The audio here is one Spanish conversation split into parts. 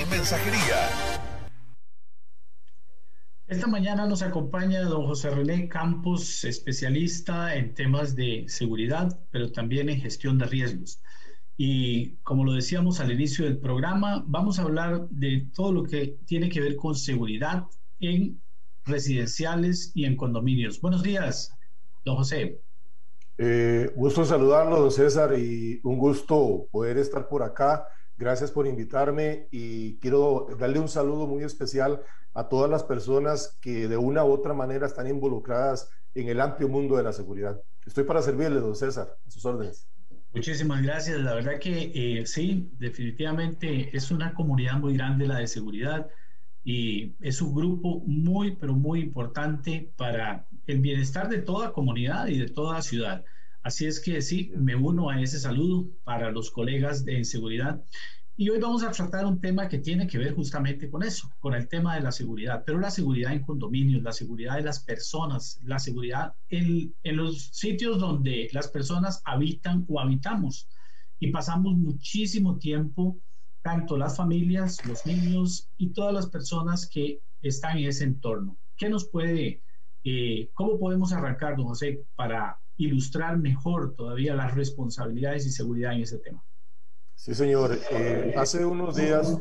y mensajería. Esta mañana nos acompaña don José René Campos, especialista en temas de seguridad, pero también en gestión de riesgos. Y como lo decíamos al inicio del programa, vamos a hablar de todo lo que tiene que ver con seguridad en residenciales y en condominios. Buenos días, don José. Eh, gusto saludarlo, don César, y un gusto poder estar por acá Gracias por invitarme y quiero darle un saludo muy especial a todas las personas que de una u otra manera están involucradas en el amplio mundo de la seguridad. Estoy para servirle, don César, a sus órdenes. Muchísimas gracias. La verdad que eh, sí, definitivamente es una comunidad muy grande la de seguridad y es un grupo muy, pero muy importante para el bienestar de toda comunidad y de toda ciudad. Así es que sí, me uno a ese saludo para los colegas de seguridad. Y hoy vamos a tratar un tema que tiene que ver justamente con eso, con el tema de la seguridad, pero la seguridad en condominios, la seguridad de las personas, la seguridad en, los sitios donde las personas habitan o habitamos. Y pasamos muchísimo tiempo, tanto las familias, los niños y todas las personas que están en ese entorno. ¿Qué nos puede, eh, cómo podemos arrancar, don José, para ilustrar mejor todavía las responsabilidades y seguridad en ese tema. Sí, señor. Eh, hace unos días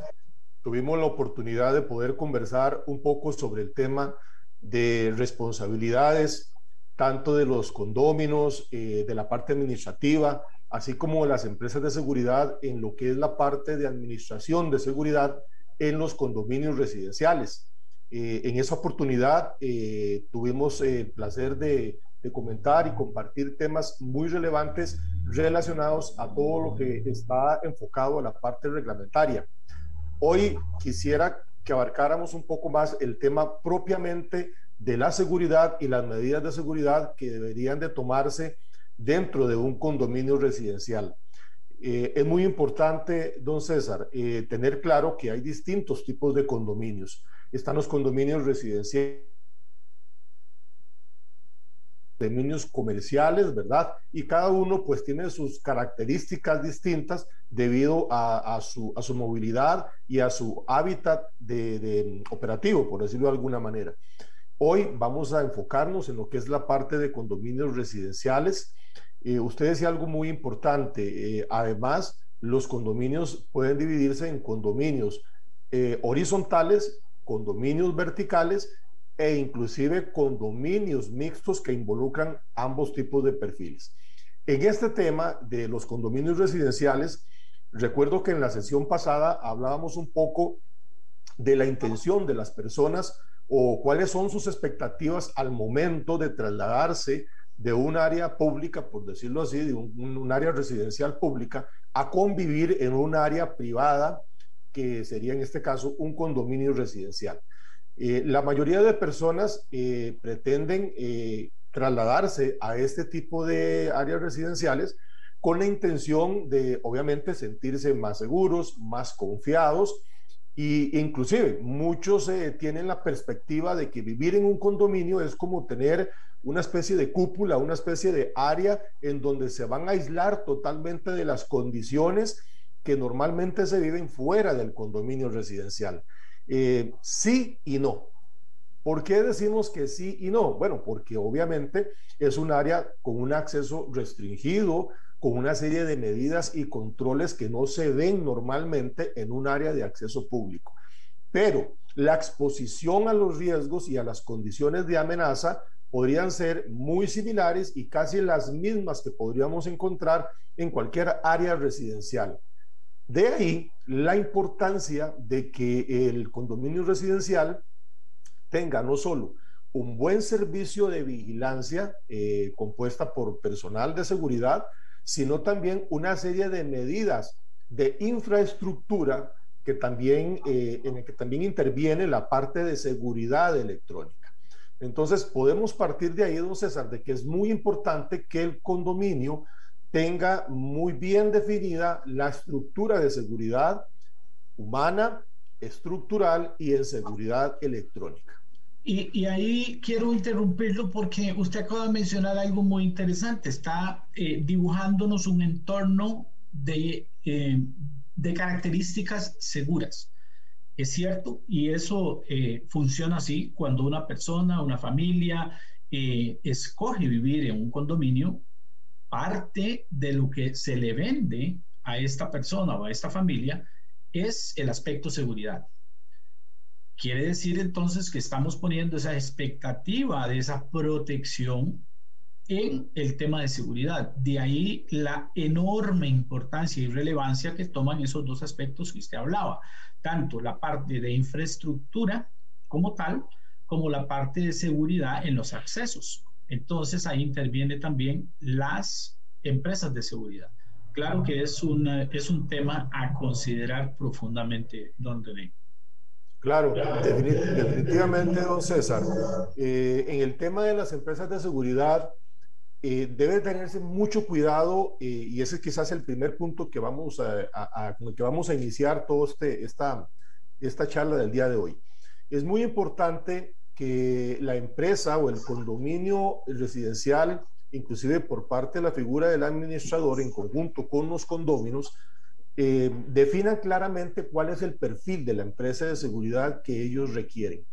tuvimos la oportunidad de poder conversar un poco sobre el tema de responsabilidades, tanto de los condóminos, eh, de la parte administrativa, así como de las empresas de seguridad en lo que es la parte de administración de seguridad en los condominios residenciales. Eh, en esa oportunidad tuvimos el placer de de comentar y compartir temas muy relevantes relacionados a todo lo que está enfocado a la parte reglamentaria. Hoy quisiera que abarcáramos un poco más el tema propiamente de la seguridad y las medidas de seguridad que deberían de tomarse dentro de un condominio residencial. Eh, es muy importante, don César, eh, tener claro que hay distintos tipos de condominios. Están los condominios residenciales dominios comerciales, ¿verdad? Y cada uno pues tiene sus características distintas debido a, su, a su, movilidad y a su hábitat de, operativo, por decirlo de alguna manera. Hoy vamos a enfocarnos en lo que es la parte de condominios residenciales. Eh, usted decía algo muy importante. Eh, además, los condominios pueden dividirse en condominios eh, horizontales, condominios verticales e inclusive condominios mixtos que involucran ambos tipos de perfiles. En este tema de los condominios residenciales, recuerdo que en la sesión pasada hablábamos un poco de la intención de las personas o cuáles son sus expectativas al momento de trasladarse de un área pública, por decirlo así, de un, área residencial pública, a convivir en un área privada, que sería en este caso un condominio residencial. Eh, la mayoría de personas eh, pretenden eh, trasladarse a este tipo de áreas residenciales con la intención de, obviamente, sentirse más seguros, más confiados e inclusive muchos tienen la perspectiva de que vivir en un condominio es como tener una especie de cúpula, una especie de área en donde se van a aislar totalmente de las condiciones que normalmente se viven fuera del condominio residencial. Eh, sí y no. ¿Por qué decimos que sí y no? Bueno, porque obviamente es un área con un acceso restringido, con una serie de medidas y controles que no se ven normalmente en un área de acceso público. Pero la exposición a los riesgos y a las condiciones de amenaza podrían ser muy similares y casi las mismas que podríamos encontrar en cualquier área residencial. De ahí la importancia de que el condominio residencial tenga no solo un buen servicio de vigilancia eh, compuesta por personal de seguridad, sino también una serie de medidas de infraestructura que también, eh, en el que también interviene la parte de seguridad electrónica. Entonces, podemos partir de ahí, don César, de que es muy importante que el condominio tenga muy bien definida la estructura de seguridad humana, estructural y en seguridad electrónica. Y, ahí quiero interrumpirlo porque usted acaba de mencionar algo muy interesante. Está eh, dibujándonos un entorno de, eh, de características seguras. Es cierto, y eso eh, funciona así cuando una persona, una familia escoge vivir en un condominio, parte de lo que se le vende a esta persona o a esta familia es el aspecto seguridad. Quiere decir entonces que estamos poniendo esa expectativa de esa protección en el tema de seguridad. De ahí la enorme importancia y relevancia que toman esos dos aspectos que usted hablaba, tanto la parte de infraestructura como tal, como la parte de seguridad en los accesos. Entonces ahí interviene también las empresas de seguridad. Claro que es, una, es un tema a considerar profundamente, don René. Claro, definitivamente, don César. Eh, en el tema de las empresas de seguridad, eh, debe tenerse mucho cuidado eh, y ese es quizás el primer punto que vamos a, con el que vamos a iniciar toda este, esta, esta charla del día de hoy. Es muy importante que la empresa o el condominio residencial inclusive por parte de la figura del administrador en conjunto con los condóminos, eh, definan claramente cuál es el perfil de la empresa de seguridad que ellos requieren.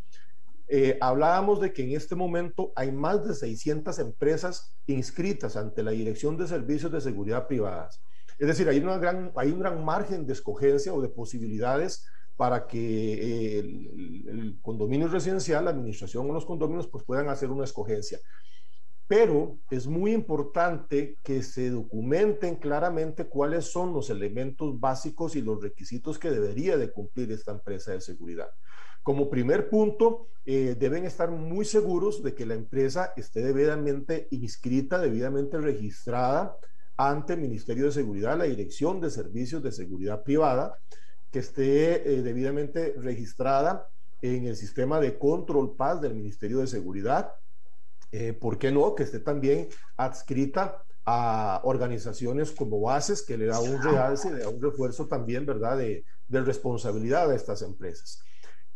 Eh, hablábamos de que en este momento hay más de 600 empresas inscritas ante la Dirección de Servicios de Seguridad Privadas. Es decir, hay, una gran, hay un gran margen de escogencia o de posibilidades para que eh, el, el, condominio residencial, la administración o los condominios, pues puedan hacer una escogencia pero es muy importante que se documenten claramente cuáles son los elementos básicos y los requisitos que debería de cumplir esta empresa de seguridad. Como primer punto, eh, deben estar muy seguros de que la empresa esté debidamente inscrita, debidamente registrada ante el Ministerio de Seguridad, la Dirección de Servicios de Seguridad Privada, que esté eh, debidamente registrada en el sistema de control paz del Ministerio de Seguridad, eh, ¿por qué no? Que esté también adscrita a organizaciones como bases que le da un realce, le da un refuerzo también, ¿verdad?, de, responsabilidad a estas empresas.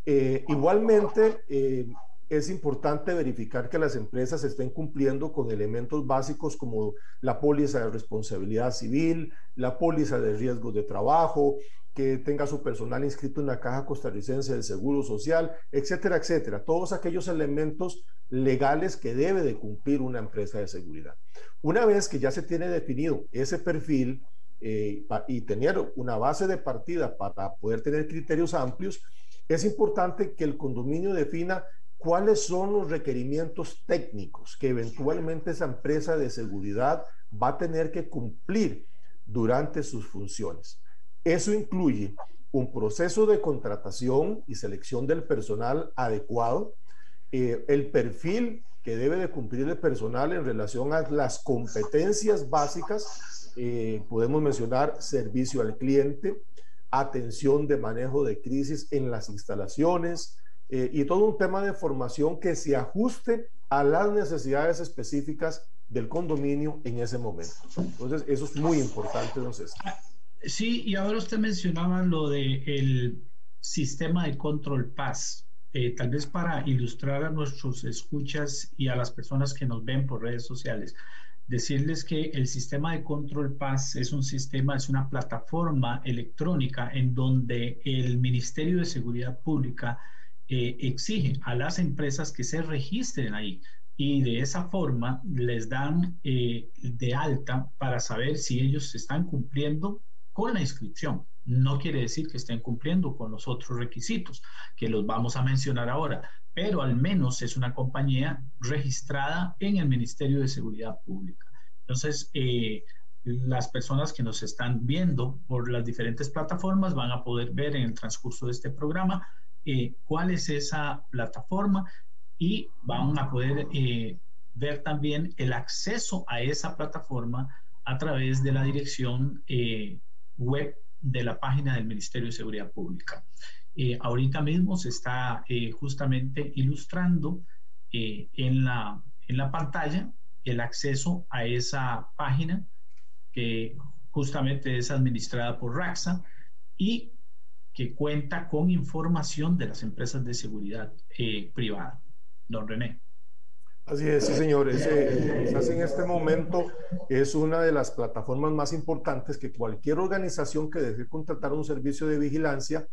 Eh, igualmente, eh, es importante verificar que las empresas estén cumpliendo con elementos básicos como la póliza de responsabilidad civil, la póliza de riesgos de trabajo, que tenga su personal inscrito en la Caja Costarricense del Seguro Social, etcétera, etcétera. Todos aquellos elementos legales que debe de cumplir una empresa de seguridad. Una vez que ya se tiene definido ese perfil eh, y tener una base de partida para poder tener criterios amplios, es importante que el condominio defina cuáles son los requerimientos técnicos que eventualmente esa empresa de seguridad va a tener que cumplir durante sus funciones. Eso incluye un proceso de contratación y selección del personal adecuado, eh, el perfil que debe de cumplir el personal en relación a las competencias básicas, eh, podemos mencionar servicio al cliente, atención de manejo de crisis en las instalaciones eh, y todo un tema de formación que se ajuste a las necesidades específicas del condominio en ese momento. Entonces, eso es muy importante, entonces. Sí, y ahora usted mencionaba lo del el sistema de control paz. Eh, tal vez para ilustrar a nuestros escuchas y a las personas que nos ven por redes sociales, decirles que el sistema de control paz es un sistema, es una plataforma electrónica en donde el Ministerio de Seguridad Pública eh, exige a las empresas que se registren ahí y de esa forma les dan eh, de alta para saber si ellos están cumpliendo con la inscripción. No quiere decir que estén cumpliendo con los otros requisitos, que los vamos a mencionar ahora, pero al menos es una compañía registrada en el Ministerio de Seguridad Pública. Entonces, eh, las personas que nos están viendo por las diferentes plataformas van a poder ver en el transcurso de este programa eh, cuál es esa plataforma y van a poder eh, ver también el acceso a esa plataforma a través de la dirección eh, web de la página del Ministerio de Seguridad Pública. Eh, ahorita mismo se está justamente ilustrando en, la, en la pantalla el acceso a esa página que justamente es administrada por RAXA y que cuenta con información de las empresas de seguridad privada. Don René. Así es, sí, señor. quizás en este momento es una de las plataformas más importantes que cualquier organización que desee contratar un servicio de vigilancia,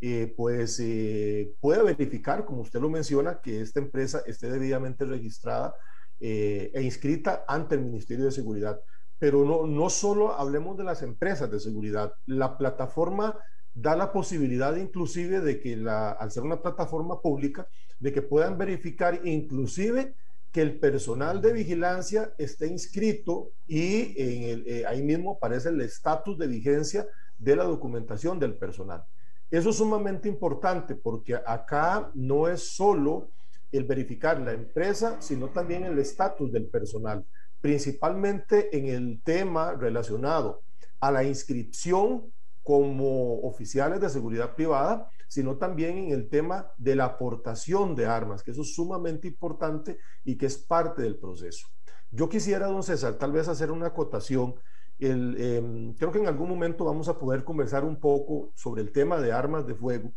eh, pues eh, puede verificar, como usted lo menciona, que esta empresa esté debidamente registrada eh, e inscrita ante el Ministerio de Seguridad. Pero no, no solo hablemos de las empresas de seguridad, la plataforma da la posibilidad inclusive de que la, al ser una plataforma pública, de que puedan verificar inclusive que el personal de vigilancia esté inscrito y eh, ahí mismo aparece el estatus de vigencia de la documentación del personal. Eso es sumamente importante porque acá no es solo el verificar la empresa, sino también el estatus del personal, principalmente en el tema relacionado a la inscripción como oficiales de seguridad privada, sino también en el tema de la aportación de armas, que eso es sumamente importante y que es parte del proceso. Yo quisiera, don César, tal vez hacer una acotación. Em, creo que en algún momento vamos a poder conversar un poco sobre el tema de armas de fuego,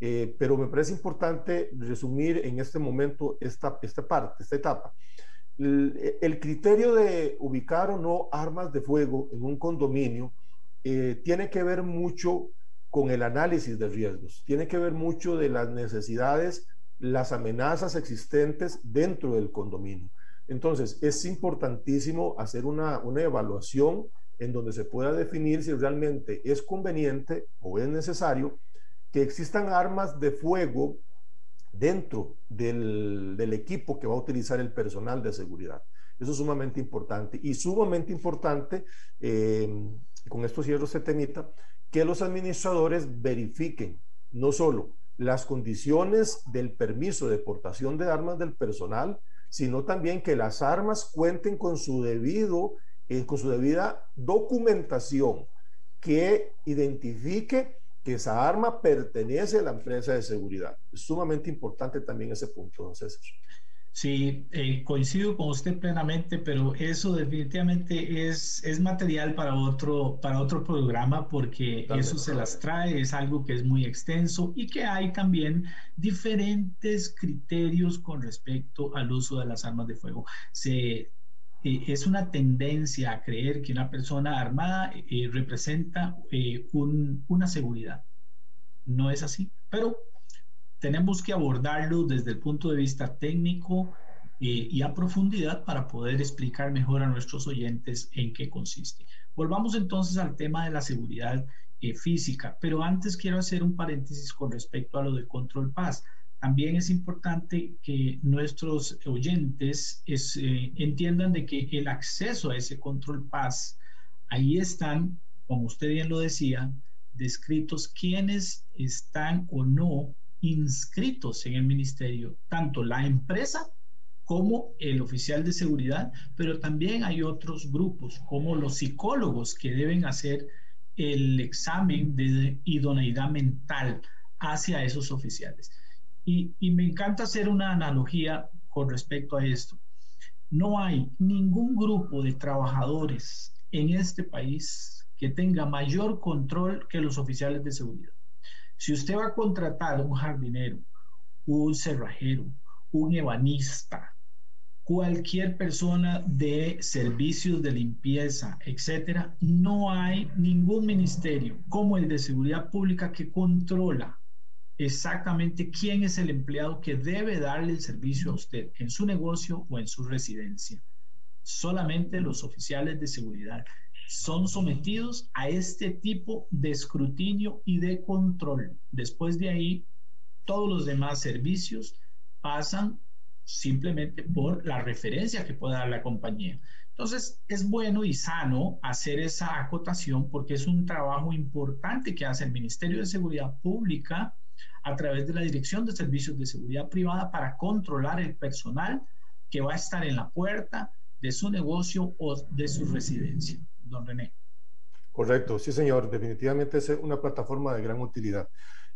eh, pero me parece importante resumir en este momento esta, esta parte, esta etapa. el criterio de ubicar o no armas de fuego en un condominio eh, tiene que ver mucho con el análisis de riesgos, tiene que ver mucho de las necesidades, las amenazas existentes dentro del condominio. Entonces, es importantísimo hacer una, una evaluación en donde se pueda definir si realmente es conveniente o es necesario que existan armas de fuego dentro del, del, equipo que va a utilizar el personal de seguridad. Eso es sumamente importante. Y sumamente importante, eh, con esto cierro este temita, que los administradores verifiquen no solo las condiciones del permiso de portación de armas del personal, sino también que las armas cuenten con su debido, eh, con su debida documentación que identifique que esa arma pertenece a la empresa de seguridad. Es sumamente importante también ese punto, don César. Sí, eh, coincido con usted plenamente, pero eso definitivamente es, es material para otro, para otro programa porque eso se las trae, es algo que es muy extenso y que hay también diferentes criterios con respecto al uso de las armas de fuego. Se, eh, es una tendencia a creer que una persona armada eh, representa un, una seguridad. No es así, pero tenemos que abordarlo desde el punto de vista técnico eh, y a profundidad para poder explicar mejor a nuestros oyentes en qué consiste. Volvamos entonces al tema de la seguridad eh, física, pero antes quiero hacer un paréntesis con respecto a lo de control paz. También es importante que nuestros oyentes eh, entiendan de que el acceso a ese control paz, ahí están, como usted bien lo decía, descritos quienes están o no inscritos en el ministerio, tanto la empresa como el oficial de seguridad, pero también hay otros grupos como los psicólogos que deben hacer el examen de idoneidad mental hacia esos oficiales. Y, me encanta hacer una analogía con respecto a esto. No hay ningún grupo de trabajadores en este país que tenga mayor control que los oficiales de seguridad. Si usted va a contratar un jardinero, un cerrajero, un ebanista, cualquier persona de servicios de limpieza, etcétera, no hay ningún ministerio como el de seguridad pública que controla exactamente quién es el empleado que debe darle el servicio a usted en su negocio o en su residencia. Solamente los oficiales de seguridad son sometidos a este tipo de escrutinio y de control. Después de ahí, todos los demás servicios pasan simplemente por la referencia que pueda dar la compañía. Entonces, es bueno y sano hacer esa acotación porque es un trabajo importante que hace el Ministerio de Seguridad Pública a través de la Dirección de Servicios de Seguridad Privada para controlar el personal que va a estar en la puerta de su negocio o de su residencia. Don René. Correcto, sí señor, definitivamente es una plataforma de gran utilidad.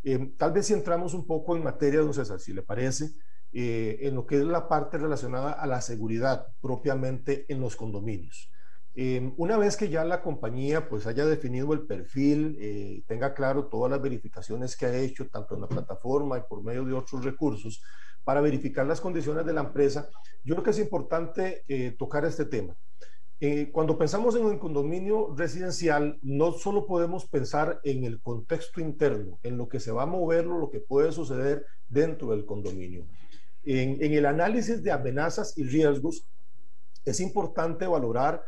Eh, tal vez si entramos un poco en materia, don César, si le parece, eh, en lo que es la parte relacionada a la seguridad propiamente en los condominios. Eh, una vez que ya la compañía pues haya definido el perfil, tenga claro todas las verificaciones que ha hecho, tanto en la plataforma y por medio de otros recursos, para verificar las condiciones de la empresa, yo creo que es importante tocar este tema. Eh, cuando pensamos en un condominio residencial, no solo podemos pensar en el contexto interno, en lo que se va a mover, lo que puede suceder dentro del condominio. En, en el análisis de amenazas y riesgos, es importante valorar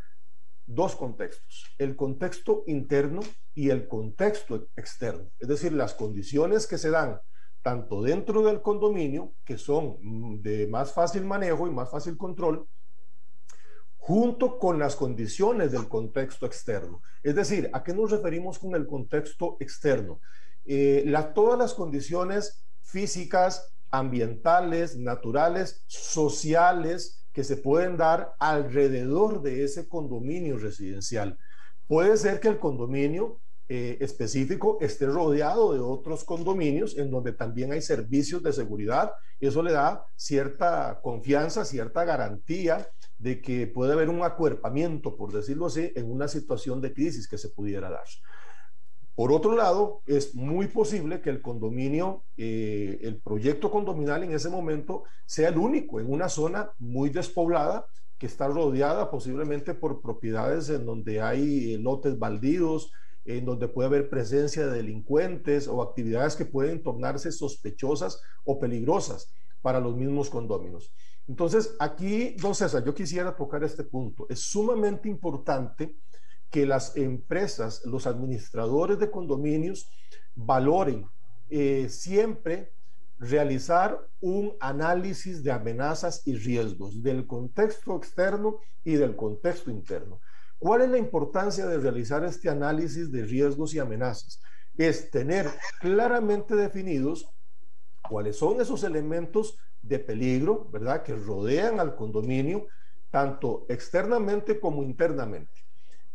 dos contextos, el contexto interno y el contexto externo, es decir, las condiciones que se dan tanto dentro del condominio, que son de más fácil manejo y más fácil control, junto con las condiciones del contexto externo. Es decir, ¿a qué nos referimos con el contexto externo? Eh, todas las condiciones físicas, ambientales, naturales, sociales que se pueden dar alrededor de ese condominio residencial. Puede ser que el condominio eh, específico esté rodeado de otros condominios en donde también hay servicios de seguridad eso le da cierta confianza, cierta garantía de que puede haber un acuerpamiento, por decirlo así, en una situación de crisis que se pudiera dar. Por otro lado, es muy posible que el condominio, eh, el proyecto condominal en ese momento sea el único en una zona muy despoblada que está rodeada posiblemente por propiedades en donde hay eh, lotes baldíos, en donde puede haber presencia de delincuentes o actividades que pueden tornarse sospechosas o peligrosas para los mismos condóminos. Entonces, aquí, don César, yo quisiera tocar este punto. Es sumamente importante que las empresas, los administradores de condominios, valoren eh, siempre realizar un análisis de amenazas y riesgos del contexto externo y del contexto interno. ¿Cuál es la importancia de realizar este análisis de riesgos y amenazas? Es tener claramente definidos cuáles son esos elementos de peligro, ¿verdad?, que rodean al condominio, tanto externamente como internamente.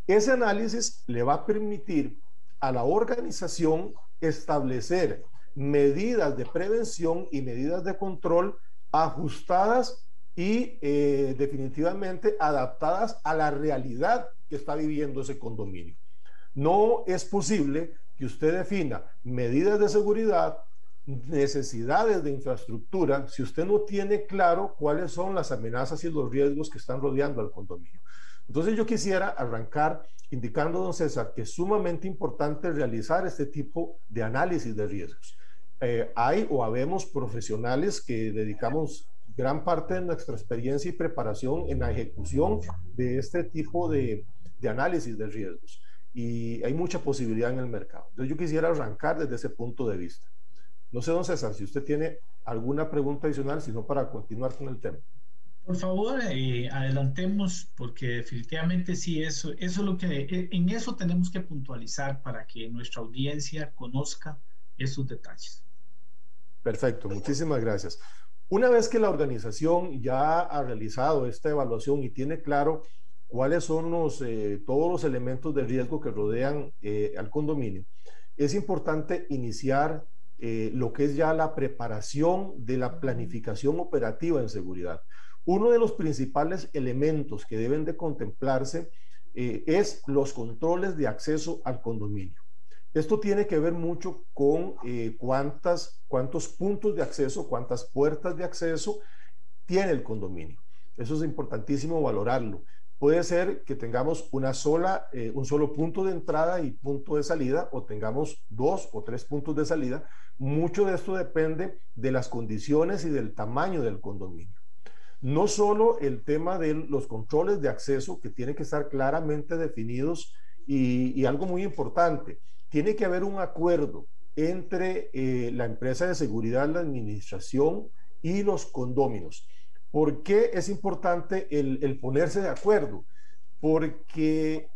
Ese análisis le va a permitir a la organización establecer medidas de prevención y medidas de control ajustadas y eh, definitivamente adaptadas a la realidad que está viviendo ese condominio. No es posible que usted defina medidas de seguridad, necesidades de infraestructura si usted no tiene claro cuáles son las amenazas y los riesgos que están rodeando al condominio. Entonces yo quisiera arrancar indicando, don César, que es sumamente importante realizar este tipo de análisis de riesgos. Eh, hay o habemos profesionales que dedicamos gran parte de nuestra experiencia y preparación en la ejecución de este tipo de, de análisis de riesgos y hay mucha posibilidad en el mercado. Entonces yo quisiera arrancar desde ese punto de vista. No sé, don César, si usted tiene alguna pregunta adicional, sino para continuar con el tema. Por favor, eh, adelantemos, porque definitivamente sí, eso, eso es lo que, eh, en eso tenemos que puntualizar para que nuestra audiencia conozca esos detalles. Perfecto, muchísimas gracias. Una vez que la organización ya ha realizado esta evaluación y tiene claro cuáles son los, eh, todos los elementos de riesgo que rodean al condominio, es importante iniciar eh, lo que es ya la preparación de la planificación operativa en seguridad. Uno de los principales elementos que deben de contemplarse eh, es los controles de acceso al condominio. Esto tiene que ver mucho con eh, cuántas, cuántos puntos de acceso, cuántas puertas de acceso tiene el condominio. Eso es importantísimo valorarlo. Puede ser que tengamos una sola, un solo punto de entrada y punto de salida, o tengamos dos o tres puntos de salida, mucho de esto depende de las condiciones y del tamaño del condominio. No solo el tema de los controles de acceso, que tienen que estar claramente definidos, y, algo muy importante, tiene que haber un acuerdo entre eh, la empresa de seguridad, la administración y los condóminos. ¿Por qué es importante el, ponerse de acuerdo? Porque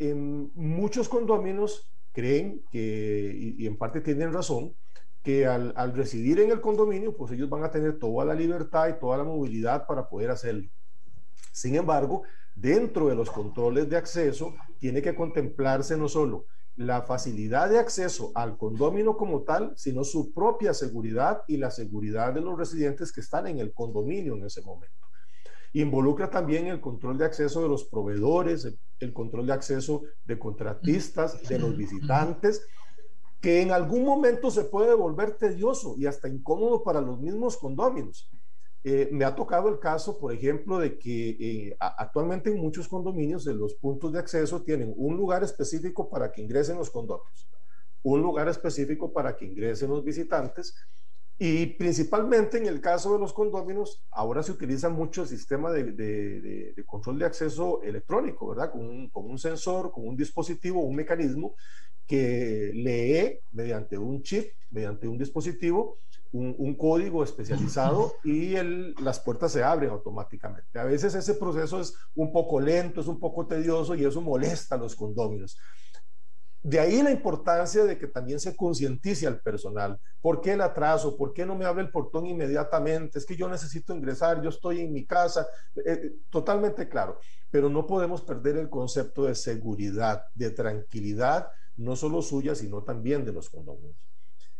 muchos condóminos creen que, y en parte tienen razón, que al, al, residir en el condominio, pues ellos van a tener toda la libertad y toda la movilidad para poder hacerlo. Sin embargo, dentro de los controles de acceso, tiene que contemplarse no solo la facilidad de acceso al condominio como tal, sino su propia seguridad y la seguridad de los residentes que están en el condominio en ese momento. Involucra también el control de acceso de los proveedores, el control de acceso de contratistas, de los visitantes, que en algún momento se puede volver tedioso y hasta incómodo para los mismos condóminos. Eh, me ha tocado el caso, por ejemplo, de que eh, actualmente en muchos condominios de los puntos de acceso tienen un lugar específico para que ingresen los condominios, un lugar específico para que ingresen los visitantes y principalmente en el caso de los condominios, ahora se utiliza mucho el sistema de, de, control de acceso electrónico, ¿verdad? Con un, con un, sensor, con un dispositivo, un mecanismo que lee mediante un chip, mediante un dispositivo, un, código especializado y el, las puertas se abren automáticamente. A veces ese proceso es un poco lento, es un poco tedioso y eso molesta a los condóminos. De ahí la importancia de que también se concientice al personal. ¿Por qué el atraso? ¿Por qué no me abre el portón inmediatamente? Es que yo necesito ingresar, yo estoy en mi casa. Eh, eh, totalmente claro. Pero no podemos perder el concepto de seguridad, de tranquilidad, no solo suya, sino también de los condominios.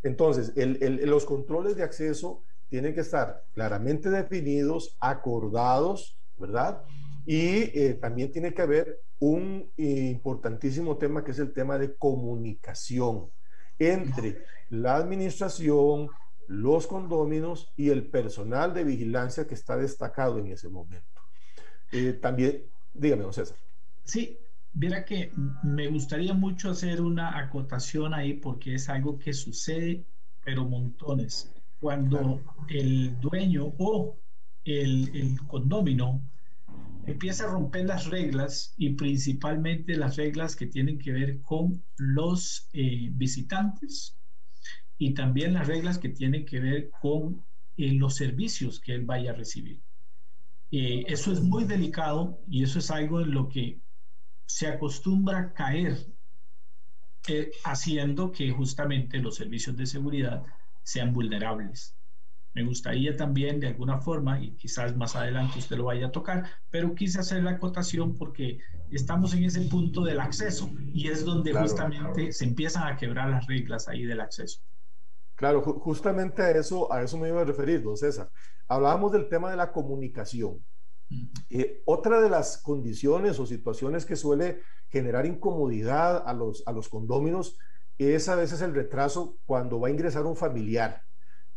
Entonces, los controles de acceso tienen que estar claramente definidos, acordados, ¿verdad? Y eh, también tiene que haber un importantísimo tema que es el tema de comunicación entre la administración, los condóminos y el personal de vigilancia que está destacado en ese momento. Eh, también, dígame, don César. Sí, Mira que me gustaría mucho hacer una acotación ahí porque es algo que sucede, pero montones. Cuando el dueño o el, el condomino empieza a romper las reglas y principalmente las reglas que tienen que ver con los eh, visitantes y también las reglas que tienen que ver con eh, los servicios que él vaya a recibir. Eh, eso es muy delicado y eso es algo en lo que se acostumbra a caer haciendo que justamente los servicios de seguridad sean vulnerables. Me gustaría también de alguna forma, y quizás más adelante usted lo vaya a tocar, pero quise hacer la acotación porque estamos en ese punto del acceso y es donde justamente se empiezan a quebrar las reglas ahí del acceso. Claro, justamente a eso, a eso me iba a referir, don César. Hablábamos del tema de la comunicación. Eh, otra de las condiciones o situaciones que suele generar incomodidad a los, a los condóminos es a veces el retraso cuando va a ingresar un familiar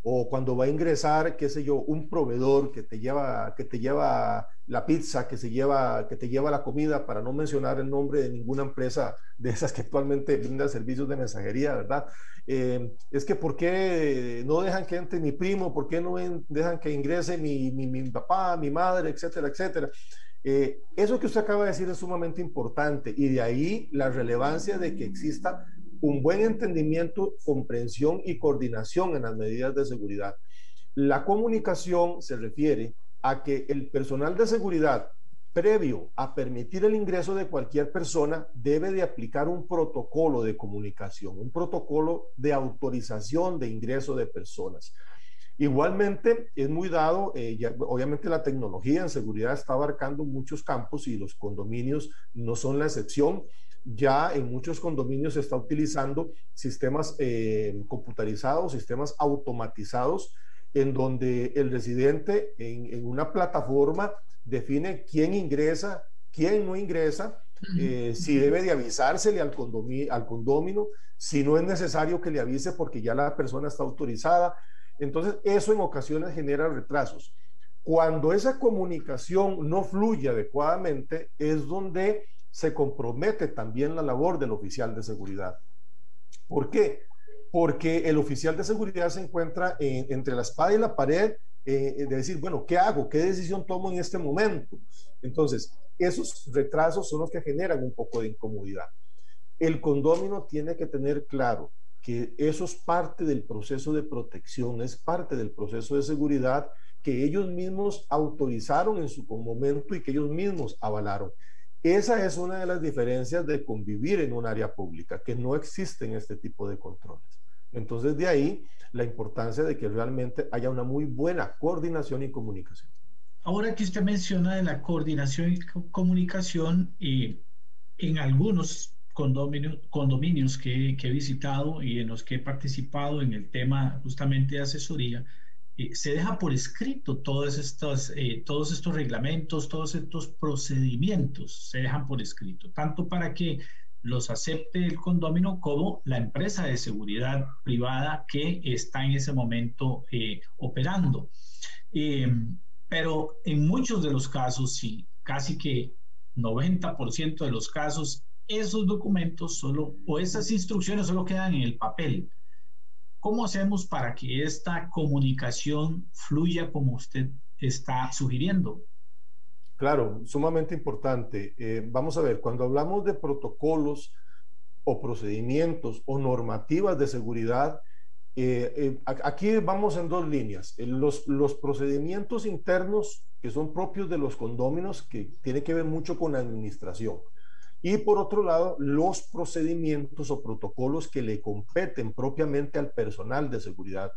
o cuando va a ingresar, qué sé yo, un proveedor que te lleva, que te lleva la pizza, que, se lleva, que te lleva la comida, para no mencionar el nombre de ninguna empresa de esas que actualmente brinda servicios de mensajería, ¿verdad? Eh, es que ¿por qué no dejan que entre mi primo? ¿Por qué no dejan que ingrese mi, mi, mi papá, mi madre, etcétera, etcétera? Eh, eso que usted acaba de decir es sumamente importante y de ahí la relevancia de que exista un buen entendimiento, comprensión y coordinación en las medidas de seguridad. La comunicación se refiere a que el personal de seguridad previo a permitir el ingreso de cualquier persona debe de aplicar un protocolo de comunicación, un protocolo de autorización de ingreso de personas. Igualmente, es muy dado, eh, obviamente la tecnología en seguridad está abarcando muchos campos y los condominios no son la excepción ya en muchos condominios se está utilizando sistemas eh, computarizados, sistemas automatizados, en donde el residente en, una plataforma define quién ingresa, quién no ingresa, eh, si debe de avisársele al, al condomino, si no es necesario que le avise porque ya la persona está autorizada. Entonces, eso en ocasiones genera retrasos. Cuando esa comunicación no fluye adecuadamente, es donde se compromete también la labor del oficial de seguridad. ¿Por qué? Porque el oficial de seguridad se encuentra entre la espada y la pared eh, de decir, bueno, ¿qué hago? ¿Qué decisión tomo en este momento? Entonces, esos retrasos son los que generan un poco de incomodidad. El condómino tiene que tener claro que eso es parte del proceso de protección, es parte del proceso de seguridad que ellos mismos autorizaron en su momento y que ellos mismos avalaron. Esa es una de las diferencias de convivir en un área pública, que no existen este tipo de controles. Entonces, de ahí la importancia de que realmente haya una muy buena coordinación y comunicación. Ahora que usted menciona de la coordinación y comunicación, y en algunos condominios, condominios que, he visitado y en los que he participado en el tema justamente de asesoría, eh, se deja por escrito todos estos, eh, todos estos reglamentos, todos estos procedimientos, se dejan por escrito, tanto para que los acepte el condomino como la empresa de seguridad privada que está en ese momento eh, operando. pero en muchos de los casos, sí, casi que 90% de los casos, esos documentos solo o esas instrucciones solo quedan en el papel. ¿Cómo hacemos para que esta comunicación fluya como usted está sugiriendo? Claro, sumamente importante. Eh, vamos a ver, cuando hablamos de protocolos o procedimientos o normativas de seguridad, eh, eh, aquí vamos en dos líneas. Los, los procedimientos internos que son propios de los condóminos, que tiene que ver mucho con la administración. Y por otro lado, los procedimientos o protocolos que le competen propiamente al personal de seguridad.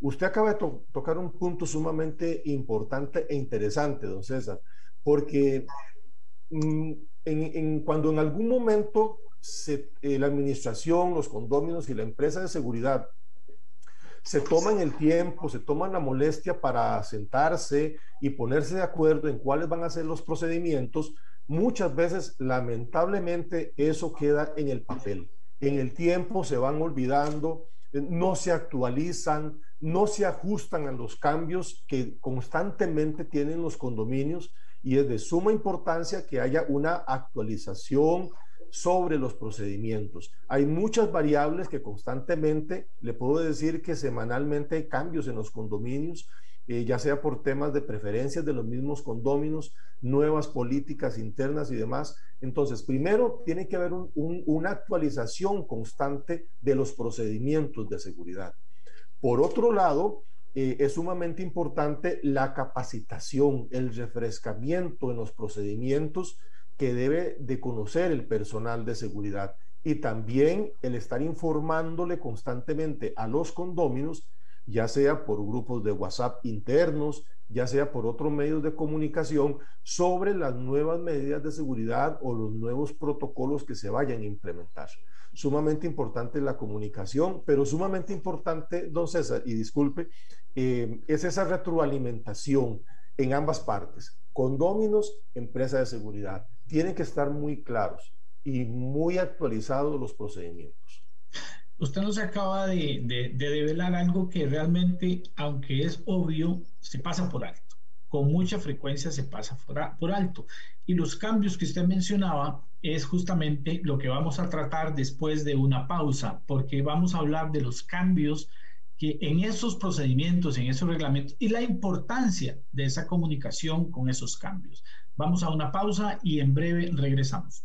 Usted acaba de tocar un punto sumamente importante e interesante, don César, porque mm, cuando en algún momento eh, la administración, los condóminos y la empresa de seguridad se toman el tiempo, se toman la molestia para sentarse y ponerse de acuerdo en cuáles van a ser los procedimientos, muchas veces lamentablemente eso queda en el papel. En el tiempo se van olvidando, no se actualizan, no se ajustan a los cambios que constantemente tienen los condominios y es de suma importancia que haya una actualización sobre los procedimientos. Hay muchas variables que constantemente, le puedo decir que semanalmente hay cambios en los condominios, eh, ya sea por temas de preferencias de los mismos condóminos, nuevas políticas internas y demás. Entonces, primero tiene que haber una actualización constante de los procedimientos de seguridad. Por otro lado, eh, es sumamente importante la capacitación, el refrescamiento en los procedimientos que debe de conocer el personal de seguridad y también el estar informándole constantemente a los condóminos, ya sea por grupos de WhatsApp internos, ya sea por otros medios de comunicación, sobre las nuevas medidas de seguridad o los nuevos protocolos que se vayan a implementar. Sumamente importante la comunicación, pero sumamente importante, don César, y disculpe, eh, es esa retroalimentación en ambas partes, condóminos, empresa de seguridad tienen que estar muy claros y muy actualizados los procedimientos. Usted nos acaba de, de, develar algo que realmente, aunque es obvio, se pasa por alto. Con mucha frecuencia se pasa por alto. Y los cambios que usted mencionaba es justamente lo que vamos a tratar después de una pausa, porque vamos a hablar de los cambios que en esos procedimientos, en esos reglamentos y la importancia de esa comunicación con esos cambios. Vamos a una pausa y en breve regresamos.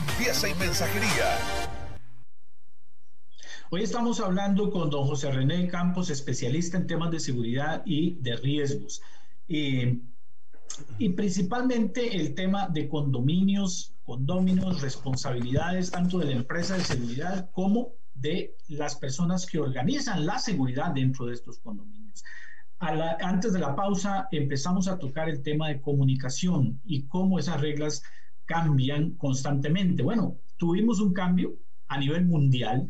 limpieza y mensajería. Hoy estamos hablando con don José René Campos, especialista en temas de seguridad y de riesgos. y principalmente el tema de condominios, condominios, responsabilidades tanto de la empresa de seguridad como de las personas que organizan la seguridad dentro de estos condominios. antes de la pausa empezamos a tocar el tema de comunicación y cómo esas reglas cambian constantemente. Bueno, tuvimos un cambio a nivel mundial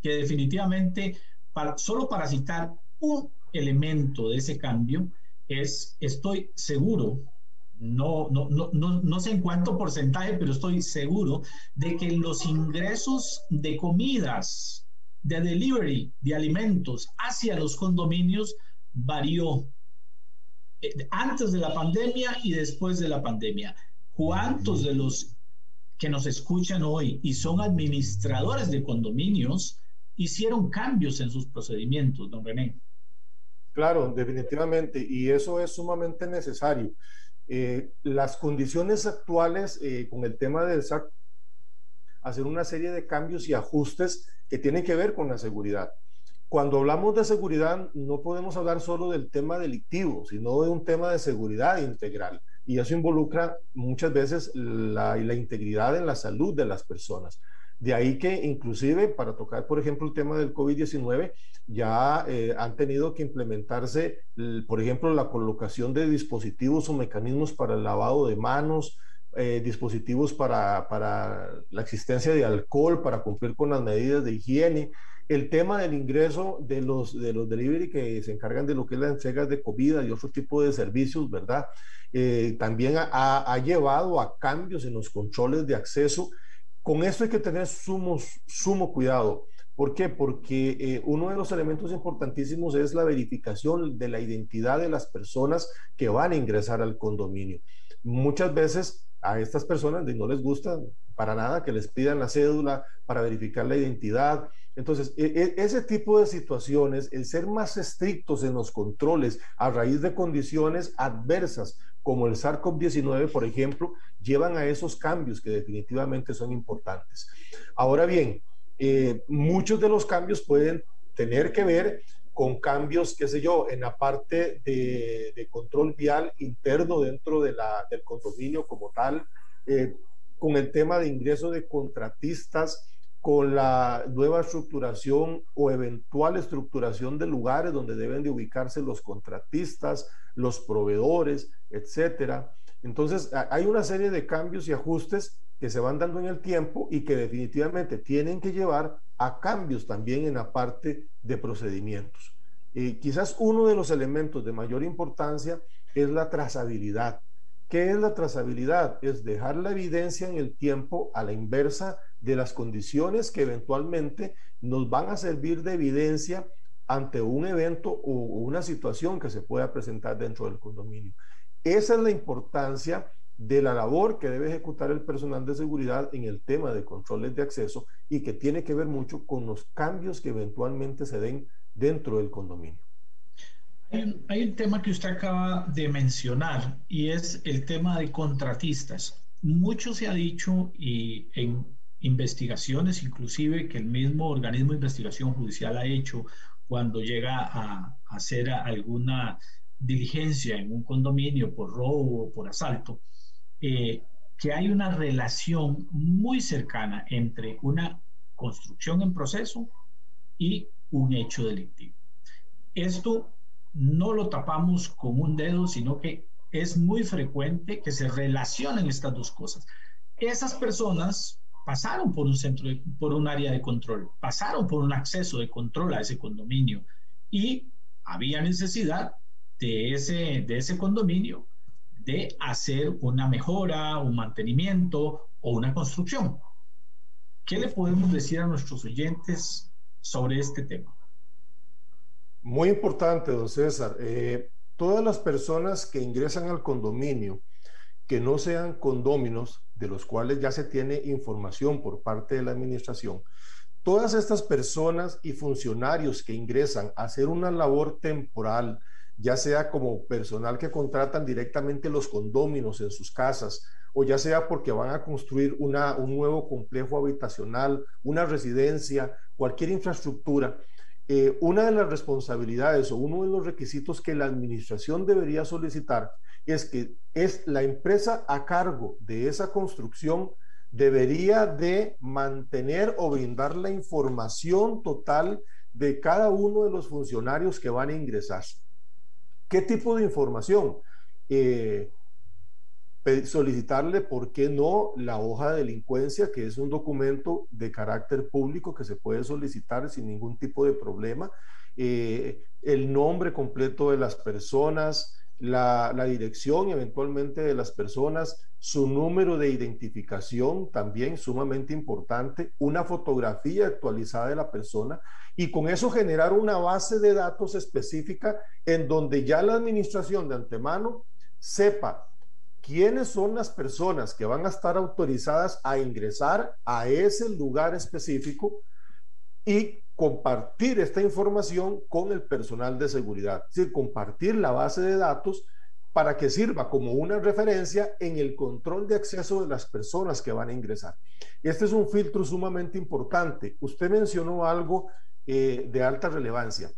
que definitivamente, solo para citar un elemento de ese cambio, es, estoy seguro, no, no, no, no, no sé en cuánto porcentaje, pero estoy seguro de que los ingresos de comidas, de delivery, de alimentos hacia los condominios varió eh, antes de la pandemia y después de la pandemia. ¿Cuántos de los que nos escuchan hoy y son administradores de condominios hicieron cambios en sus procedimientos, don René. Claro, definitivamente, y eso es sumamente necesario. Eh, las condiciones actuales eh, con el tema del SAC, hacer una serie de cambios y ajustes que tienen que ver con la seguridad. Cuando hablamos de seguridad, no podemos hablar solo del tema delictivo, sino de un tema de seguridad integral. Y eso involucra muchas veces la, integridad en la salud de las personas. De ahí que inclusive para tocar, por ejemplo, el tema del COVID-19, ya eh, han tenido que implementarse, por ejemplo, la colocación de dispositivos o mecanismos para el lavado de manos, eh, dispositivos para, para, la existencia de alcohol, para cumplir con las medidas de higiene, el tema del ingreso de los, de los delivery que se encargan de lo que es la entrega de comida y otro tipo de servicios, ¿verdad? Eh, también ha, ha, llevado a cambios en los controles de acceso con esto hay que tener sumo, sumo cuidado. ¿Por qué? Porque eh, uno de los elementos importantísimos es la verificación de la identidad de las personas que van a ingresar al condominio. Muchas veces a estas personas no les gusta para nada que les pidan la cédula para verificar la identidad. Entonces, e, e, ese tipo de situaciones, el ser más estrictos en los controles a raíz de condiciones adversas como el SARS-CoV-19, por ejemplo, llevan a esos cambios que definitivamente son importantes. Ahora bien, eh, muchos de los cambios pueden tener que ver con cambios, qué sé yo, en la parte de, control vial interno dentro del condominio como tal, eh, con el tema de ingreso de contratistas, con la nueva estructuración o eventual estructuración de lugares donde deben de ubicarse los contratistas, los proveedores, etcétera. Entonces, hay una serie de cambios y ajustes que se van dando en el tiempo y que definitivamente tienen que llevar a cambios también en la parte de procedimientos. Y quizás uno de los elementos de mayor importancia es la trazabilidad. ¿Qué es la trazabilidad? Es dejar la evidencia en el tiempo a la inversa de las condiciones que eventualmente nos van a servir de evidencia ante un evento o una situación que se pueda presentar dentro del condominio. Esa es la importancia de la labor que debe ejecutar el personal de seguridad en el tema de controles de acceso y que tiene que ver mucho con los cambios que eventualmente se den dentro del condominio. Hay un, tema que usted acaba de mencionar y es el tema de contratistas. Mucho se ha dicho y en investigaciones, inclusive que el mismo organismo de investigación judicial ha hecho cuando llega a, hacer alguna diligencia en un condominio por robo o por asalto, eh, que hay una relación muy cercana entre una construcción en proceso y un hecho delictivo. Esto no lo tapamos con un dedo, sino que es muy frecuente que se relacionen estas dos cosas. Esas personas pasaron por un centro, por un área de control, pasaron por un acceso de control a ese condominio y había necesidad de ese, de ese condominio de hacer una mejora, un mantenimiento o una construcción. ¿Qué le podemos decir a nuestros oyentes sobre este tema? Muy importante, don César. Eh, todas las personas que ingresan al condominio que no sean condóminos de los cuales ya se tiene información por parte de la administración, todas estas personas y funcionarios que ingresan a hacer una labor temporal, ya sea como personal que contratan directamente los condóminos en sus casas, o ya sea porque van a construir una, un nuevo complejo habitacional, una residencia, cualquier infraestructura, eh, una de las responsabilidades o uno de los requisitos que la administración debería solicitar es que es la empresa a cargo de esa construcción debería de mantener o brindar la información total de cada uno de los funcionarios que van a ingresar. ¿Qué tipo de información? Eh, solicitarle, ¿por qué no?, la hoja de delincuencia, que es un documento de carácter público que se puede solicitar sin ningún tipo de problema, eh, el nombre completo de las personas, la, dirección eventualmente de las personas, su número de identificación también sumamente importante, una fotografía actualizada de la persona y con eso generar una base de datos específica en donde ya la administración de antemano sepa quiénes son las personas que van a estar autorizadas a ingresar a ese lugar específico y compartir esta información con el personal de seguridad, es decir, compartir la base de datos para que sirva como una referencia en el control de acceso de las personas que van a ingresar. Este es un filtro sumamente importante. Usted mencionó algo eh, de alta relevancia.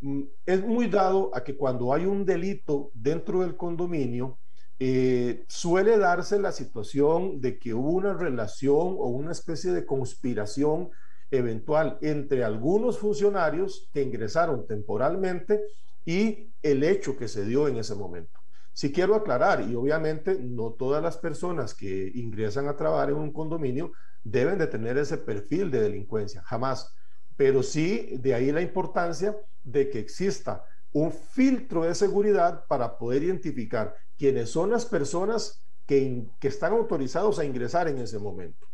Mm, es muy dado a que cuando hay un delito dentro del condominio, eh, suele darse la situación de que hubo una relación o una especie de conspiración eventual entre algunos funcionarios que ingresaron temporalmente y el hecho que se dio en ese momento. Si quiero aclarar, y obviamente no todas las personas que ingresan a trabajar en un condominio deben de tener ese perfil de delincuencia, jamás. Pero sí, de ahí la importancia de que exista un filtro de seguridad para poder identificar quiénes son las personas que, que están autorizados a ingresar en ese momento.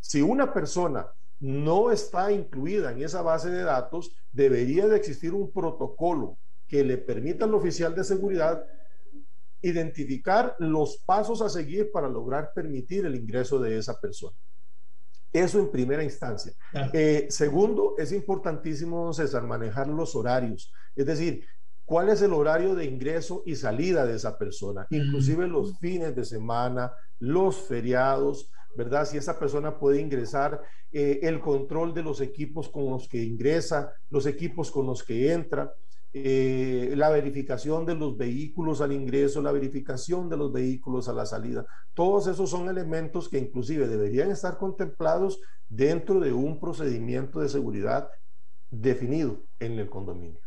Si una persona no está incluida en esa base de datos, debería de existir un protocolo que le permita al oficial de seguridad identificar los pasos a seguir para lograr permitir el ingreso de esa persona. Eso en primera instancia. Eh, segundo, es importantísimo, don César, manejar los horarios. Es decir, cuál es el horario de ingreso y salida de esa persona, inclusive los fines de semana, los feriados, ¿verdad? Si esa persona puede ingresar, eh, el control de los equipos con los que ingresa, los equipos con los que entra, eh, la verificación de los vehículos al ingreso, la verificación de los vehículos a la salida. Todos esos son elementos que inclusive deberían estar contemplados dentro de un procedimiento de seguridad definido en el condominio.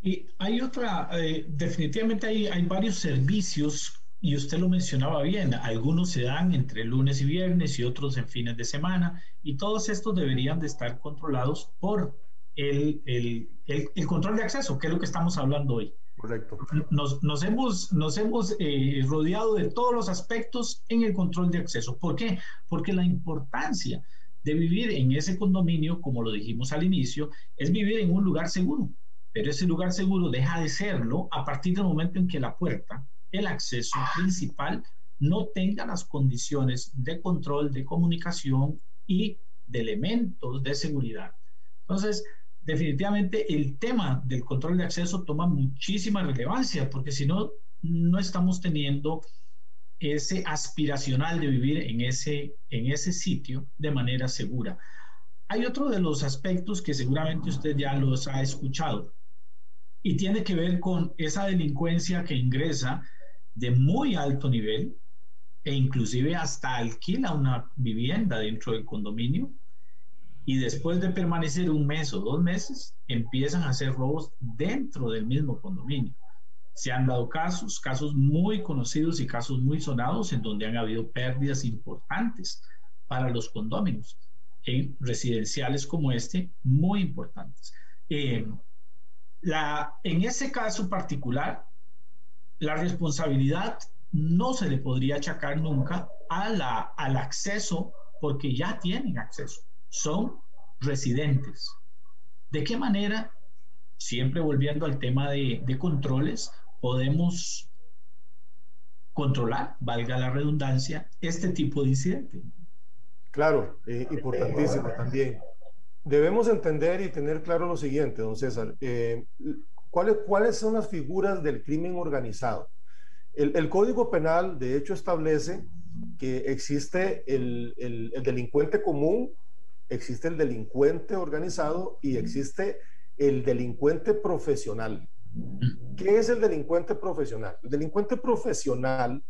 Y hay otra, eh, definitivamente hay, hay varios servicios y usted lo mencionaba bien, algunos se dan entre lunes y viernes y otros en fines de semana, y todos estos deberían de estar controlados por el, el, el, control de acceso, que es lo que estamos hablando hoy. Correcto. Nos, nos hemos, nos hemos eh, rodeado de todos los aspectos en el control de acceso. ¿Por qué? Porque la importancia de vivir en ese condominio, como lo dijimos al inicio, es vivir en un lugar seguro. Pero ese lugar seguro deja de serlo a partir del momento en que la puerta el acceso principal no tenga las condiciones de control, de comunicación y de elementos de seguridad. Entonces, definitivamente el tema del control de acceso toma muchísima relevancia porque si no, no estamos teniendo ese aspiracional de vivir en ese, en ese sitio de manera segura. Hay otro de los aspectos que seguramente usted ya los ha escuchado y tiene que ver con esa delincuencia que ingresa de muy alto nivel e inclusive hasta alquila una vivienda dentro del condominio y después de permanecer un mes o dos meses empiezan a hacer robos dentro del mismo condominio. Se han dado casos, casos muy conocidos y casos muy sonados en donde han habido pérdidas importantes para los condominios, en residenciales como este, muy importantes. Eh, la, en ese caso particular, la responsabilidad no se le podría achacar nunca a la, al acceso porque ya tienen acceso, son residentes. ¿De qué manera, siempre volviendo al tema de, controles, podemos controlar, valga la redundancia, este tipo de incidente? Claro, eh, importantísimo también. Debemos entender y tener claro lo siguiente, don César. Eh, ¿Cuáles, ¿Cuáles son las figuras del crimen organizado? El, Código Penal, de hecho, establece que existe el, el, delincuente común, existe el delincuente organizado y existe el delincuente profesional. ¿Qué es el delincuente profesional? El delincuente profesional,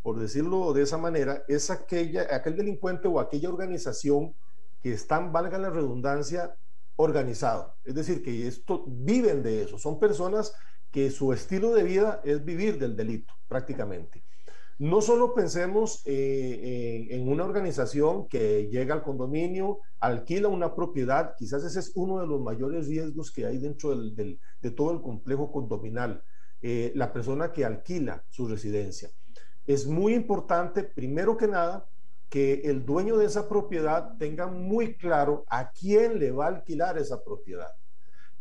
por decirlo de esa manera, es aquella, aquel delincuente o aquella organización que están, valga la redundancia, organizado. Es decir, que esto viven de eso. Son personas que su estilo de vida es vivir del delito, prácticamente. No solo pensemos eh, en, una organización que llega al condominio, alquila una propiedad, quizás ese es uno de los mayores riesgos que hay dentro de todo el complejo condominal, eh, la persona que alquila su residencia. Es muy importante, primero que nada, que el dueño de esa propiedad tenga muy claro a quién le va a alquilar esa propiedad.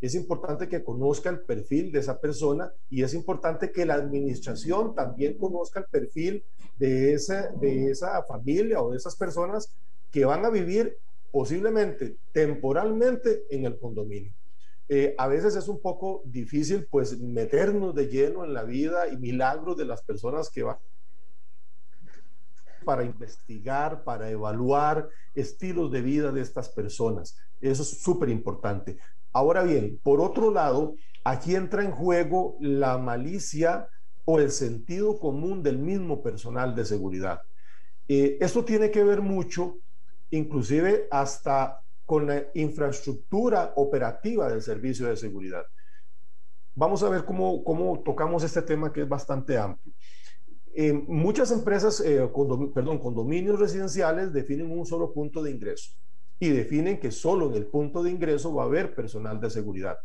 Es importante que conozca el perfil de esa persona y es importante que la administración también conozca el perfil de esa, de esa familia o de esas personas que van a vivir posiblemente temporalmente en el condominio. Eh, a veces es un poco difícil pues meternos de lleno en la vida y milagros de las personas que van para investigar, para evaluar estilos de vida de estas personas. Eso es súper importante. Ahora bien, por otro lado, aquí entra en juego la malicia o el sentido común del mismo personal de seguridad. Eh, esto tiene que ver mucho, inclusive hasta con la infraestructura operativa del servicio de seguridad. Vamos a ver cómo, cómo tocamos este tema que es bastante amplio. Muchas empresas, eh, perdón, condominios residenciales definen un solo punto de ingreso y definen que solo en el punto de ingreso va a haber personal de seguridad.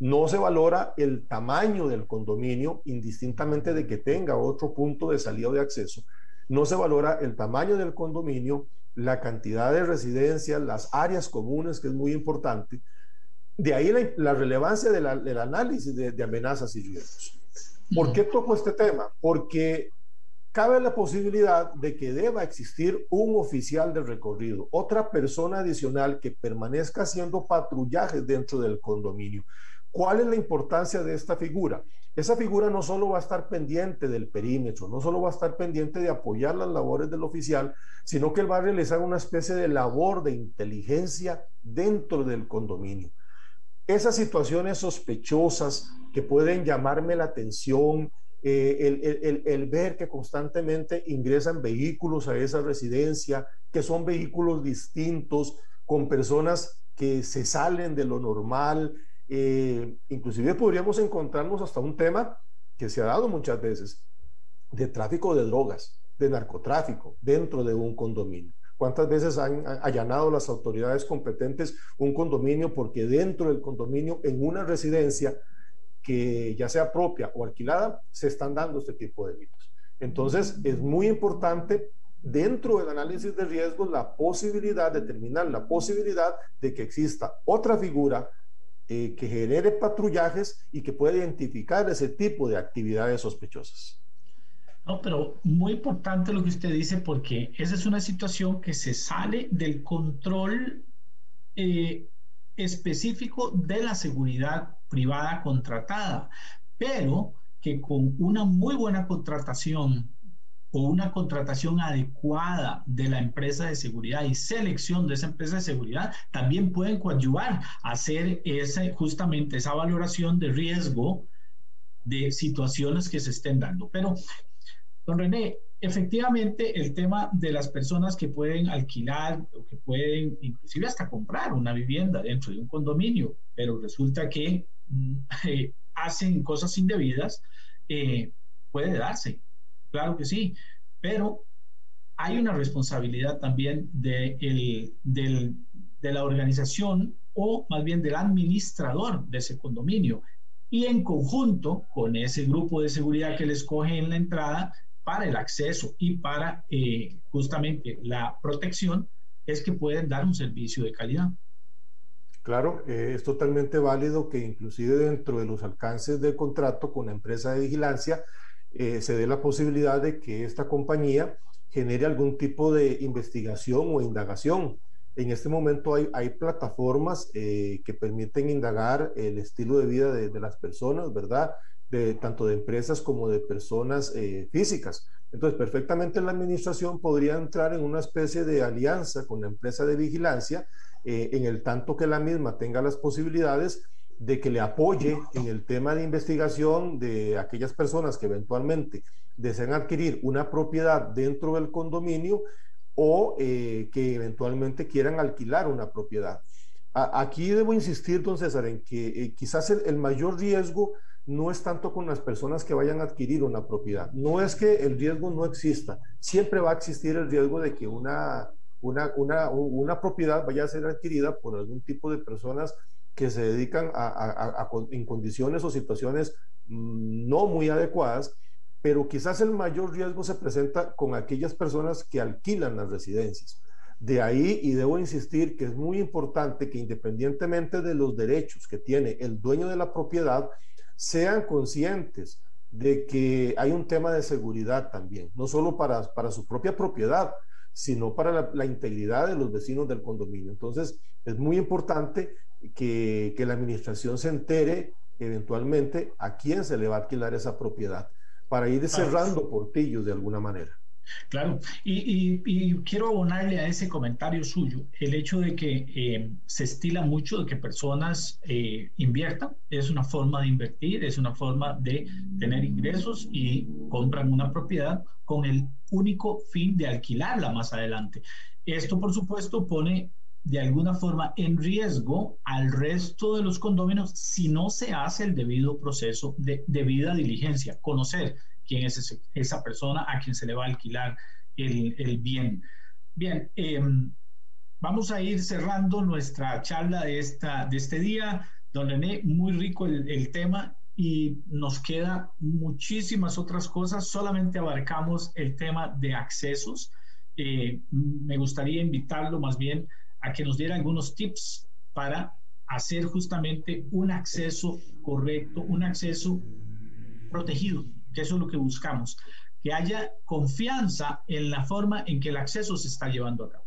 No se valora el tamaño del condominio indistintamente de que tenga otro punto de salida o de acceso. No se valora el tamaño del condominio la cantidad de residencias, las áreas comunes, que es muy importante. De ahí la, relevancia del análisis de, amenazas y riesgos. ¿Por qué toco este tema? Porque cabe la posibilidad de que deba existir un oficial de recorrido, otra persona adicional que permanezca haciendo patrullajes dentro del condominio. ¿Cuál es la importancia de esta figura? Esa figura no solo va a estar pendiente del perímetro, no solo va a estar pendiente de apoyar las labores del oficial, sino que él va a realizar una especie de labor de inteligencia dentro del condominio. Esas situaciones sospechosas que pueden llamarme la atención, eh, el, ver que constantemente ingresan vehículos a esa residencia, que son vehículos distintos, con personas que se salen de lo normal, eh, inclusive podríamos encontrarnos hasta un tema que se ha dado muchas veces, de tráfico de drogas, de narcotráfico dentro de un condominio. ¿Cuántas veces han allanado las autoridades competentes un condominio porque dentro del condominio, en una residencia que ya sea propia o alquilada, se están dando este tipo de delitos? Entonces, es muy importante dentro del análisis de riesgos la posibilidad, determinar la posibilidad de que exista otra figura eh, que genere patrullajes y que pueda identificar ese tipo de actividades sospechosas. No, pero muy importante lo que usted dice porque esa es una situación que se sale del control eh, específico de la seguridad privada contratada, pero que con una muy buena contratación o una contratación adecuada de la empresa de seguridad y selección de esa empresa de seguridad también pueden coadyuvar a hacer ese, justamente esa valoración de riesgo de situaciones que se estén dando. Pero, don René, efectivamente el tema de las personas que pueden alquilar o que pueden inclusive hasta comprar una vivienda dentro de un condominio, pero resulta que eh, hacen cosas indebidas, eh, puede darse claro que sí, pero hay una responsabilidad también de, la organización o más bien del administrador de ese condominio y en conjunto con ese grupo de seguridad que les coge en la entrada para el acceso y para eh, justamente la protección es que pueden dar un servicio de calidad. Claro, eh, es totalmente válido que inclusive dentro de los alcances del contrato con la empresa de vigilancia eh, se dé la posibilidad de que esta compañía genere algún tipo de investigación o indagación. En este momento hay, hay plataformas eh, que permiten indagar el estilo de vida de, las personas, ¿verdad? Tanto de empresas como de personas eh, físicas. Entonces, perfectamente la administración podría entrar en una especie de alianza con la empresa de vigilancia, en el tanto que la misma tenga las posibilidades de que le apoye en el tema de investigación de aquellas personas que eventualmente deseen adquirir una propiedad dentro del condominio o eh, que eventualmente quieran alquilar una propiedad. aquí debo insistir, don César, en que eh, quizás el, mayor riesgo no es tanto con las personas que vayan a adquirir una propiedad. No es que el riesgo no exista. Siempre va a existir el riesgo de que una, una, una, una propiedad vaya a ser adquirida por algún tipo de personas que se dedican a, en condiciones o situaciones mm, no muy adecuadas, pero quizás el mayor riesgo se presenta con aquellas personas que alquilan las residencias. De ahí, y debo insistir que es muy importante que independientemente de los derechos que tiene el dueño de la propiedad, sean conscientes de que hay un tema de seguridad también, no solo para, para su propia propiedad, sino para la, integridad de los vecinos del condominio. Entonces, es muy importante que, que la administración se entere eventualmente a quién se le va a alquilar esa propiedad para ir cerrando portillos de alguna manera. Claro, y, quiero abonarle a ese comentario suyo el hecho de que eh, se estila mucho de que personas eh, inviertan, es una forma de invertir, es una forma de tener ingresos y compran una propiedad con el único fin de alquilarla más adelante. Esto, por supuesto, pone de alguna forma en riesgo al resto de los condominios si no se hace el debido proceso de debida diligencia, conocer quién es esa persona a quien se le va a alquilar el, bien. Bien, em, vamos a ir cerrando nuestra charla de, esta, de este día. Don René, muy rico el, tema y nos queda muchísimas otras cosas. Solamente abarcamos el tema de accesos. Eh, me gustaría invitarlo más bien a que nos diera algunos tips para hacer justamente un acceso correcto, un acceso protegido que eso es lo que buscamos, que haya confianza en la forma en que el acceso se está llevando a cabo.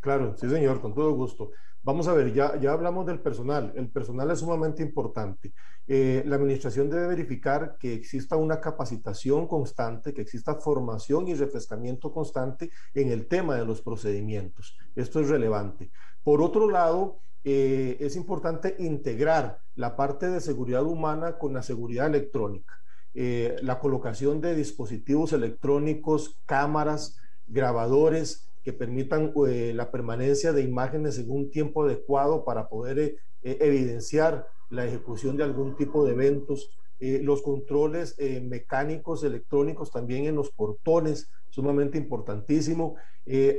Claro, sí señor, con todo gusto. Vamos a ver, ya, ya hablamos del personal. El personal es sumamente importante. Eh, la administración debe verificar que exista una capacitación constante, que exista formación y refrescamiento constante en el tema de los procedimientos. Esto es relevante. Por otro lado, eh, es importante integrar la parte de seguridad humana con la seguridad electrónica. Eh, la colocación de dispositivos electrónicos, cámaras, grabadores que permitan eh, la permanencia de imágenes en un tiempo adecuado para poder eh, evidenciar la ejecución de algún tipo de eventos. los controles mecánicos, electrónicos también en los portones, sumamente importantísimo.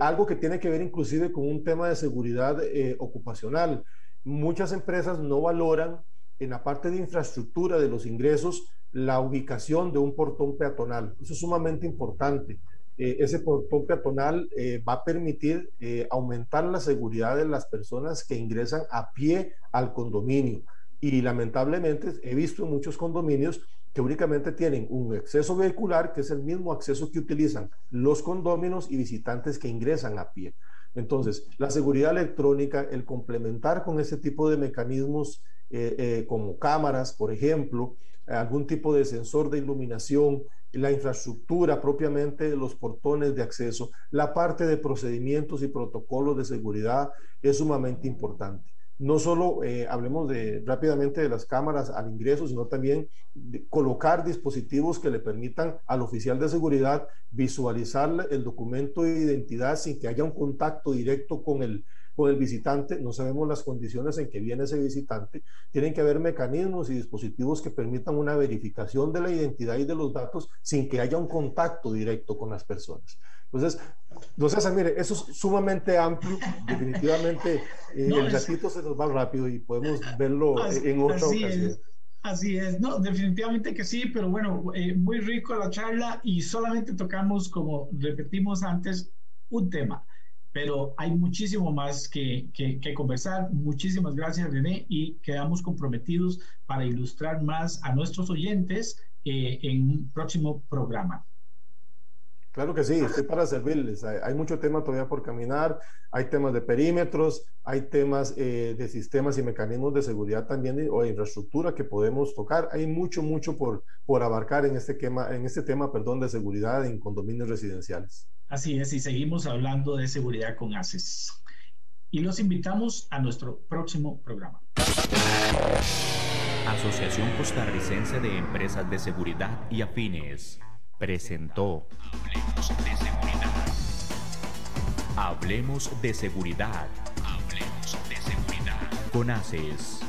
algo que tiene que ver inclusive con un tema de seguridad ocupacional. Muchas empresas no valoran en la parte de infraestructura de los ingresos la ubicación de un portón peatonal. Eso es sumamente importante. Eh, ese portón peatonal eh, va a permitir eh, aumentar la seguridad de las personas que ingresan a pie al condominio. Y lamentablemente he visto en muchos condominios que únicamente tienen un acceso vehicular, que es el mismo acceso que utilizan los condóminos y visitantes que ingresan a pie. Entonces, la seguridad electrónica, el complementar con ese tipo de mecanismos como cámaras, por ejemplo, algún tipo de sensor de iluminación, la infraestructura propiamente de los portones de acceso, la parte de procedimientos y protocolos de seguridad es sumamente importante. No solo eh, hablemos de, rápidamente de las cámaras al ingreso, sino también colocar dispositivos que le permitan al oficial de seguridad visualizar el documento de identidad sin que haya un contacto directo con el, con el visitante, no sabemos las condiciones en que viene ese visitante, tienen que haber mecanismos y dispositivos que permitan una verificación de la identidad y de los datos sin que haya un contacto directo con las personas. Entonces, entonces mire, eso es sumamente amplio, definitivamente eh, el ratito se nos va rápido y podemos verlo en otra ocasión. Así es, no, definitivamente que sí, pero bueno, eh, muy rico la charla y solamente tocamos, como repetimos antes, un tema pero hay muchísimo más que, que, conversar. Muchísimas gracias, René, y quedamos comprometidos para ilustrar más a nuestros oyentes eh, en un próximo programa. Claro que sí, estoy para servirles. Hay, mucho tema todavía por caminar, hay temas de perímetros, hay temas eh, de sistemas y mecanismos de seguridad también o de infraestructura que podemos tocar. Hay mucho, mucho por, por abarcar en este, tema, en este tema perdón, de seguridad en condominios residenciales. Así es, y seguimos hablando de seguridad con ACES. Y los invitamos a nuestro próximo programa. Asociación Costarricense de Empresas de Seguridad y Afines presentó Hablemos de Seguridad. Hablemos de Seguridad. Hablemos de Seguridad. Con ACES.